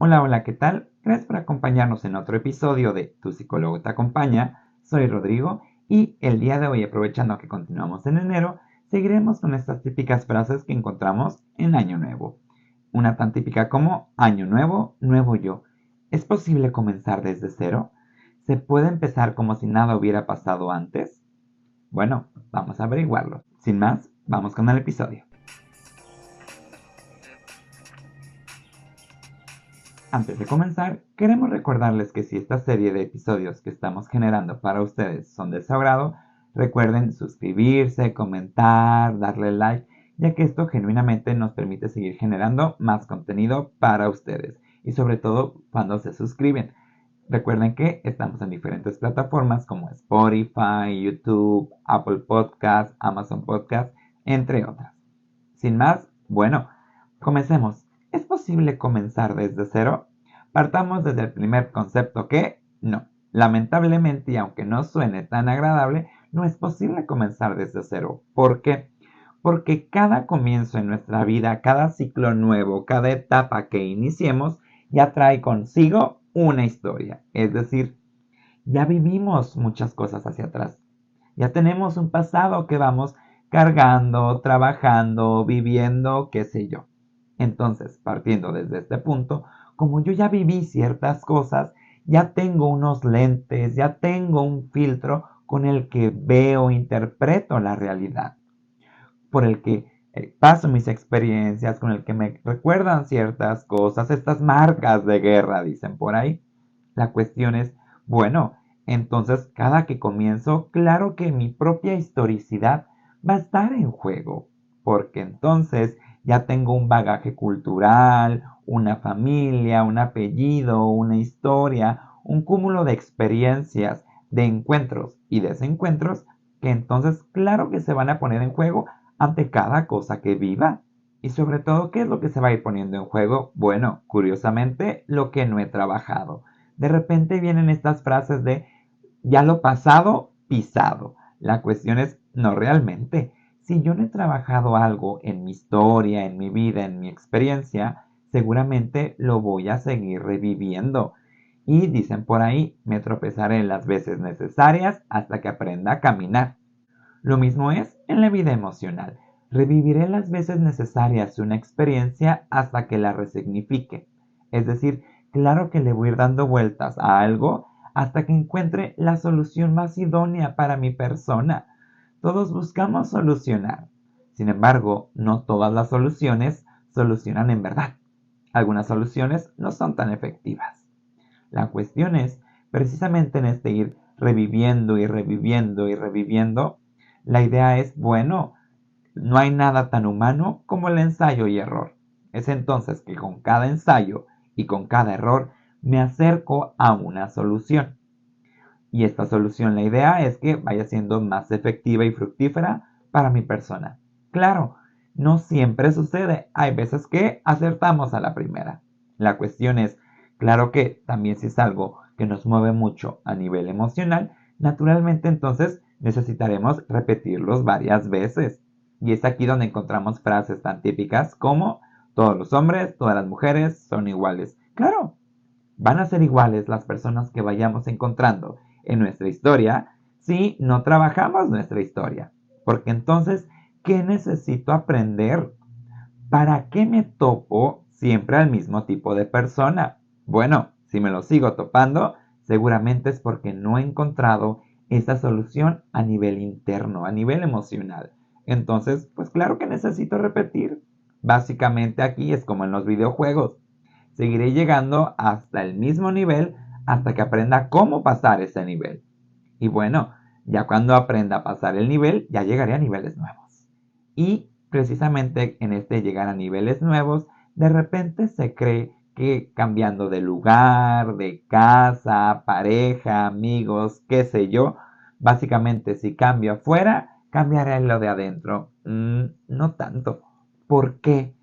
Hola, hola, ¿qué tal? Gracias por acompañarnos en otro episodio de Tu psicólogo te acompaña. Soy Rodrigo y el día de hoy, aprovechando que continuamos en enero, seguiremos con estas típicas frases que encontramos en Año Nuevo. Una tan típica como Año Nuevo, Nuevo Yo. ¿Es posible comenzar desde cero? ¿Se puede empezar como si nada hubiera pasado antes? Bueno, vamos a averiguarlo. Sin más, vamos con el episodio. Antes de comenzar, queremos recordarles que si esta serie de episodios que estamos generando para ustedes son de su agrado, recuerden suscribirse, comentar, darle like, ya que esto genuinamente nos permite seguir generando más contenido para ustedes y sobre todo cuando se suscriben. Recuerden que estamos en diferentes plataformas como Spotify, YouTube, Apple Podcast, Amazon Podcast, entre otras. Sin más, bueno, comencemos. ¿Es posible comenzar desde cero? Partamos desde el primer concepto que no. Lamentablemente, y aunque no suene tan agradable, no es posible comenzar desde cero. ¿Por qué? Porque cada comienzo en nuestra vida, cada ciclo nuevo, cada etapa que iniciemos, ya trae consigo una historia. Es decir, ya vivimos muchas cosas hacia atrás. Ya tenemos un pasado que vamos cargando, trabajando, viviendo, qué sé yo. Entonces, partiendo desde este punto, como yo ya viví ciertas cosas, ya tengo unos lentes, ya tengo un filtro con el que veo, interpreto la realidad, por el que eh, paso mis experiencias, con el que me recuerdan ciertas cosas, estas marcas de guerra, dicen por ahí. La cuestión es, bueno, entonces cada que comienzo, claro que mi propia historicidad va a estar en juego, porque entonces ya tengo un bagaje cultural, una familia, un apellido, una historia, un cúmulo de experiencias, de encuentros y desencuentros que entonces claro que se van a poner en juego ante cada cosa que viva. Y sobre todo, ¿qué es lo que se va a ir poniendo en juego? Bueno, curiosamente, lo que no he trabajado. De repente vienen estas frases de ya lo pasado, pisado. La cuestión es, no realmente. Si yo no he trabajado algo en mi historia, en mi vida, en mi experiencia, seguramente lo voy a seguir reviviendo. Y dicen por ahí, me tropezaré las veces necesarias hasta que aprenda a caminar. Lo mismo es en la vida emocional. Reviviré las veces necesarias una experiencia hasta que la resignifique. Es decir, claro que le voy a ir dando vueltas a algo hasta que encuentre la solución más idónea para mi persona. Todos buscamos solucionar. Sin embargo, no todas las soluciones solucionan en verdad. Algunas soluciones no son tan efectivas. La cuestión es, precisamente en este ir reviviendo y reviviendo y reviviendo, la idea es, bueno, no hay nada tan humano como el ensayo y error. Es entonces que con cada ensayo y con cada error me acerco a una solución. Y esta solución, la idea es que vaya siendo más efectiva y fructífera para mi persona. Claro, no siempre sucede. Hay veces que acertamos a la primera. La cuestión es, claro que también si es algo que nos mueve mucho a nivel emocional, naturalmente entonces necesitaremos repetirlos varias veces. Y es aquí donde encontramos frases tan típicas como todos los hombres, todas las mujeres son iguales. Claro, van a ser iguales las personas que vayamos encontrando en nuestra historia si no trabajamos nuestra historia. Porque entonces, ¿qué necesito aprender? ¿Para qué me topo siempre al mismo tipo de persona? Bueno, si me lo sigo topando, seguramente es porque no he encontrado esa solución a nivel interno, a nivel emocional. Entonces, pues claro que necesito repetir. Básicamente aquí es como en los videojuegos. Seguiré llegando hasta el mismo nivel hasta que aprenda cómo pasar ese nivel. Y bueno, ya cuando aprenda a pasar el nivel, ya llegaré a niveles nuevos. Y precisamente en este llegar a niveles nuevos, de repente se cree que cambiando de lugar, de casa, pareja, amigos, qué sé yo, básicamente si cambio afuera, cambiaré lo de adentro. Mm, no tanto. ¿Por qué?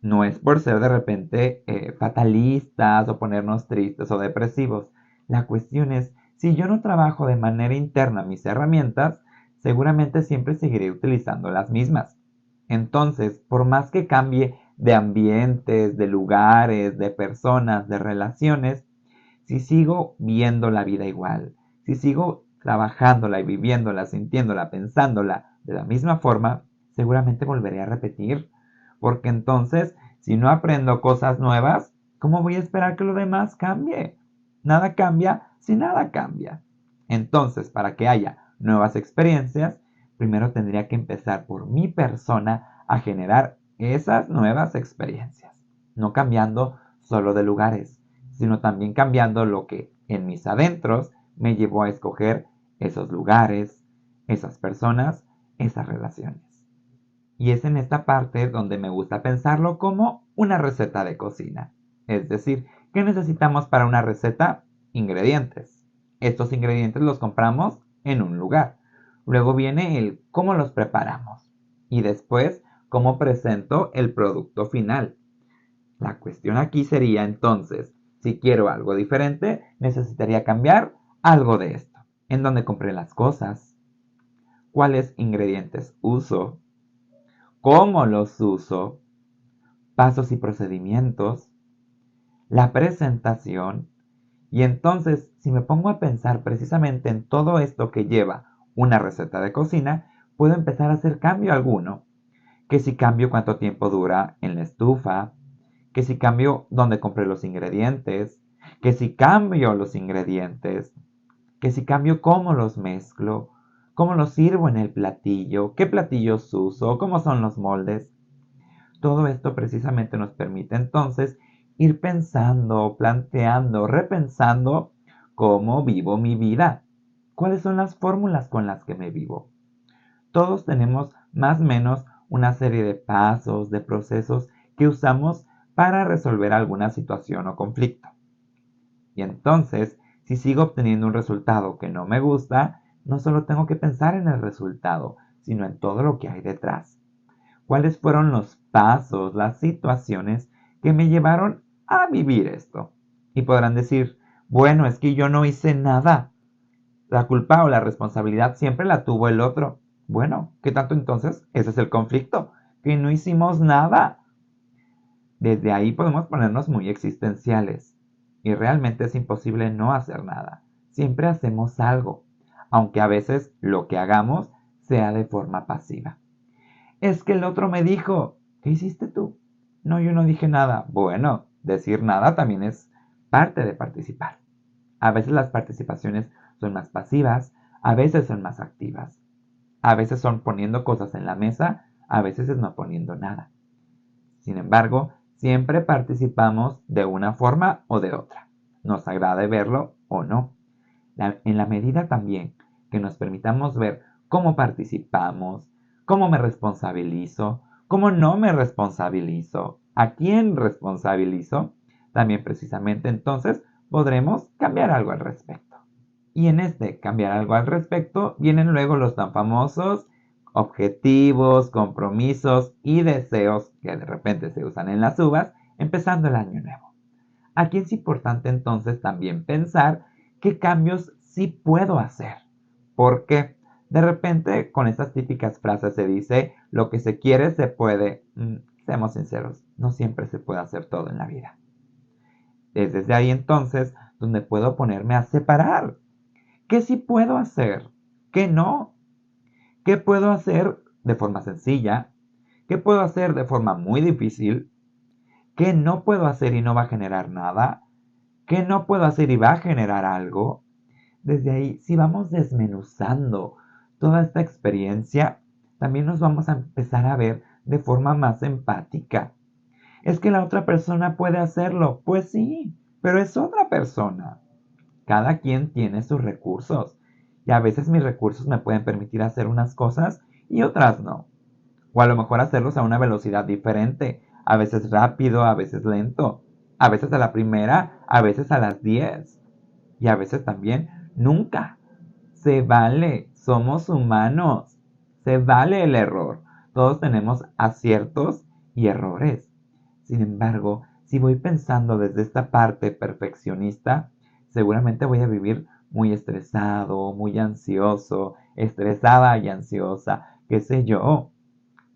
No es por ser de repente eh, fatalistas o ponernos tristes o depresivos. La cuestión es, si yo no trabajo de manera interna mis herramientas, seguramente siempre seguiré utilizando las mismas. Entonces, por más que cambie de ambientes, de lugares, de personas, de relaciones, si sigo viendo la vida igual, si sigo trabajándola y viviéndola, sintiéndola, pensándola de la misma forma, seguramente volveré a repetir. Porque entonces, si no aprendo cosas nuevas, ¿cómo voy a esperar que lo demás cambie? Nada cambia si nada cambia. Entonces, para que haya nuevas experiencias, primero tendría que empezar por mi persona a generar esas nuevas experiencias. No cambiando solo de lugares, sino también cambiando lo que en mis adentros me llevó a escoger esos lugares, esas personas, esas relaciones. Y es en esta parte donde me gusta pensarlo como una receta de cocina. Es decir, ¿qué necesitamos para una receta? Ingredientes. Estos ingredientes los compramos en un lugar. Luego viene el cómo los preparamos. Y después, cómo presento el producto final. La cuestión aquí sería entonces, si quiero algo diferente, necesitaría cambiar algo de esto. En dónde compré las cosas, cuáles ingredientes uso, cómo los uso, pasos y procedimientos, la presentación. Y entonces, si me pongo a pensar precisamente en todo esto que lleva una receta de cocina, puedo empezar a hacer cambio alguno. Que si cambio cuánto tiempo dura en la estufa, que si cambio dónde compré los ingredientes, que si cambio los ingredientes, que si cambio cómo los mezclo, cómo los sirvo en el platillo, qué platillos uso, cómo son los moldes. Todo esto precisamente nos permite entonces ir pensando, planteando, repensando cómo vivo mi vida, cuáles son las fórmulas con las que me vivo. Todos tenemos más o menos una serie de pasos, de procesos que usamos para resolver alguna situación o conflicto. Y entonces, si sigo obteniendo un resultado que no me gusta, no solo tengo que pensar en el resultado, sino en todo lo que hay detrás. ¿Cuáles fueron los pasos, las situaciones que me llevaron a vivir esto? Y podrán decir, bueno, es que yo no hice nada. La culpa o la responsabilidad siempre la tuvo el otro. Bueno, ¿qué tanto entonces? Ese es el conflicto, que no hicimos nada. Desde ahí podemos ponernos muy existenciales. Y realmente es imposible no hacer nada. Siempre hacemos algo aunque a veces lo que hagamos sea de forma pasiva. Es que el otro me dijo, ¿qué hiciste tú? No, yo no dije nada. Bueno, decir nada también es parte de participar. A veces las participaciones son más pasivas, a veces son más activas. A veces son poniendo cosas en la mesa, a veces es no poniendo nada. Sin embargo, siempre participamos de una forma o de otra. Nos agrade verlo o no. en la medida también que nos permitamos ver cómo participamos, cómo me responsabilizo, cómo no me responsabilizo, a quién responsabilizo, también precisamente entonces podremos cambiar algo al respecto. Y en este cambiar algo al respecto vienen luego los tan famosos objetivos, compromisos y deseos que de repente se usan en las uvas, empezando el año nuevo. Aquí es importante entonces también pensar qué cambios sí puedo hacer porque de repente con estas típicas frases se dice, lo que se quiere se puede. Mm, seamos sinceros, no siempre se puede hacer todo en la vida. Es desde ahí entonces donde puedo ponerme a separar. ¿Qué sí puedo hacer? ¿Qué no? ¿Qué puedo hacer de forma sencilla? ¿Qué puedo hacer de forma muy difícil? ¿Qué no puedo hacer y no va a generar nada? ¿Qué no puedo hacer y va a generar algo? Desde ahí, si vamos desmenuzando toda esta experiencia, también nos vamos a empezar a ver de forma más empática. Es que la otra persona puede hacerlo. Pues sí, pero es otra persona. Cada quien tiene sus recursos. Y a veces mis recursos me pueden permitir hacer unas cosas y otras no. O a lo mejor hacerlos a una velocidad diferente. A veces rápido, a veces lento. A veces a la primera, a veces a las 10. Y a veces también Nunca. Se vale. Somos humanos. Se vale el error. Todos tenemos aciertos y errores. Sin embargo, si voy pensando desde esta parte perfeccionista, seguramente voy a vivir muy estresado, muy ansioso, estresada y ansiosa, qué sé yo.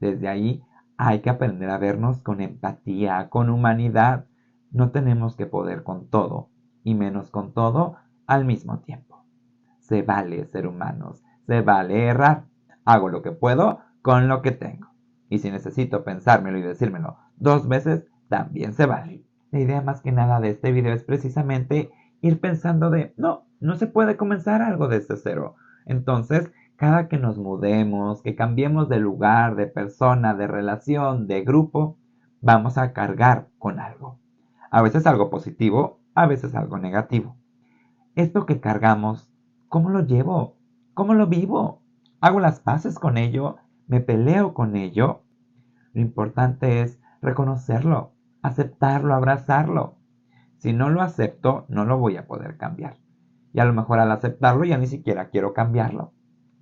Desde ahí hay que aprender a vernos con empatía, con humanidad. No tenemos que poder con todo, y menos con todo al mismo tiempo. Se vale ser humanos, se vale errar. Hago lo que puedo con lo que tengo. Y si necesito pensármelo y decírmelo dos veces, también se vale. La idea más que nada de este video es precisamente ir pensando de, no, no se puede comenzar algo desde cero. Entonces, cada que nos mudemos, que cambiemos de lugar, de persona, de relación, de grupo, vamos a cargar con algo. A veces algo positivo, a veces algo negativo. Esto que cargamos, ¿cómo lo llevo? ¿Cómo lo vivo? ¿Hago las paces con ello? ¿Me peleo con ello? Lo importante es reconocerlo, aceptarlo, abrazarlo. Si no lo acepto, no lo voy a poder cambiar. Y a lo mejor al aceptarlo ya ni siquiera quiero cambiarlo.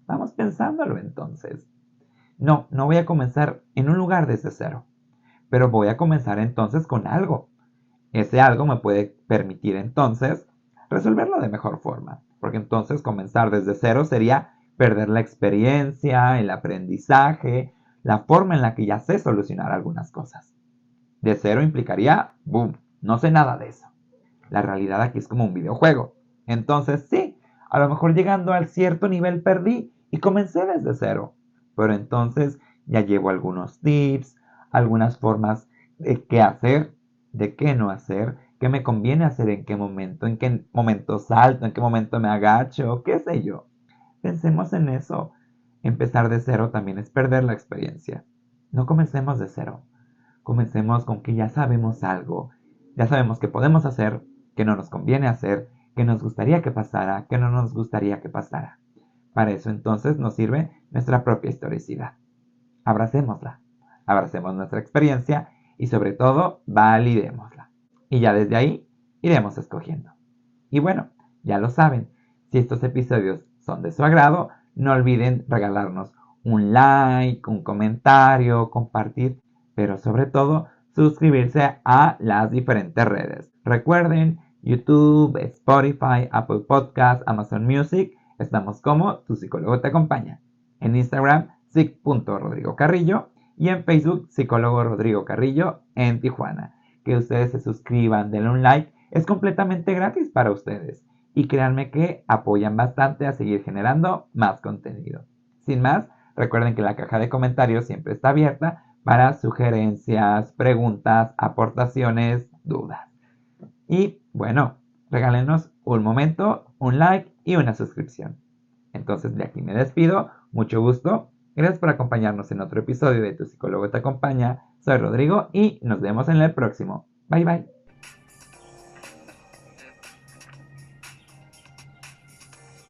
Vamos pensándolo entonces. No, no voy a comenzar en un lugar desde cero, pero voy a comenzar entonces con algo. Ese algo me puede permitir entonces resolverlo de mejor forma, porque entonces comenzar desde cero sería perder la experiencia, el aprendizaje, la forma en la que ya sé solucionar algunas cosas. De cero implicaría, boom, no sé nada de eso. La realidad aquí es como un videojuego. Entonces sí, a lo mejor llegando al cierto nivel perdí y comencé desde cero. Pero entonces ya llevo algunos tips, algunas formas de qué hacer, de qué no hacer, qué me conviene hacer en qué momento, en qué momento salto, en qué momento me agacho, qué sé yo. Pensemos en eso. Empezar de cero también es perder la experiencia. No comencemos de cero. Comencemos con que ya sabemos algo, ya sabemos qué podemos hacer, qué no nos conviene hacer, qué nos gustaría que pasara, qué no nos gustaría que pasara. Para eso entonces nos sirve nuestra propia historicidad. Abracémosla, abracemos nuestra experiencia y sobre todo validémosla. Y ya desde ahí iremos escogiendo. Y bueno, ya lo saben, si estos episodios son de su agrado, no olviden regalarnos un like, un comentario, compartir, pero sobre todo suscribirse a las diferentes redes. Recuerden, YouTube, Spotify, Apple Podcasts, Amazon Music, estamos como Tu Psicólogo Te Acompaña. En Instagram, psic.rodrigocarrillo y en Facebook, Psicólogo Rodrigo Carrillo en Tijuana. Que ustedes se suscriban, denle un like, es completamente gratis para ustedes. Y créanme que apoyan bastante a seguir generando más contenido. Sin más, recuerden que la caja de comentarios siempre está abierta para sugerencias, preguntas, aportaciones, dudas. Y bueno, regálenos un momento, un like y una suscripción. Entonces de aquí me despido, mucho gusto, gracias por acompañarnos en otro episodio de Tu psicólogo te acompaña, soy Rodrigo y nos vemos en el próximo. Bye bye.